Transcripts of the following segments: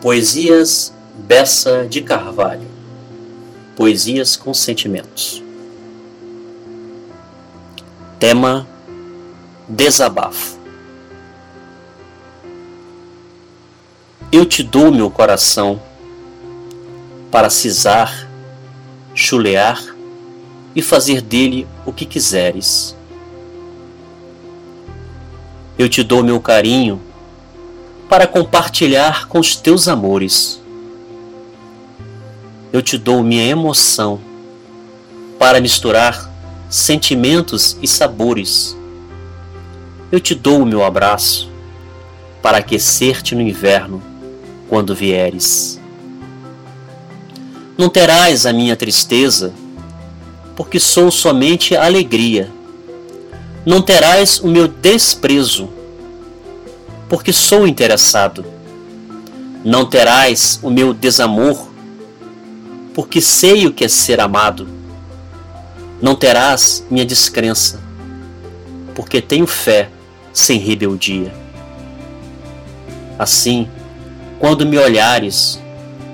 Poesias Bessa de Carvalho. Poesias com Sentimentos. Tema Desabafo. Eu te dou meu coração para cisar, chulear e fazer dele o que quiseres. Eu te dou meu carinho para compartilhar com os teus amores. Eu te dou minha emoção para misturar sentimentos e sabores. Eu te dou o meu abraço para aquecer-te no inverno quando vieres. Não terás a minha tristeza, porque sou somente alegria. Não terás o meu desprezo, porque sou interessado. Não terás o meu desamor, porque sei o que é ser amado. Não terás minha descrença, porque tenho fé sem rebeldia. Assim, quando me olhares,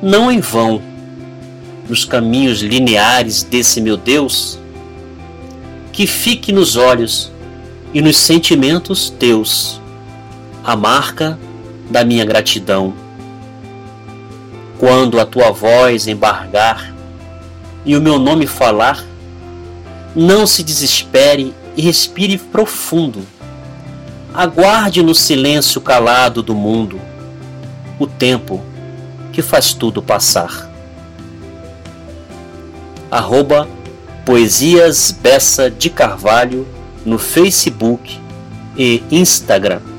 não em vão, nos caminhos lineares desse meu Deus, que fique nos olhos e nos sentimentos teus a marca da minha gratidão. Quando a tua voz embargar e o meu nome falar, não se desespere e respire profundo. Aguarde no silêncio calado do mundo o tempo que faz tudo passar. Arroba Poesias Bessa de Carvalho no Facebook e Instagram.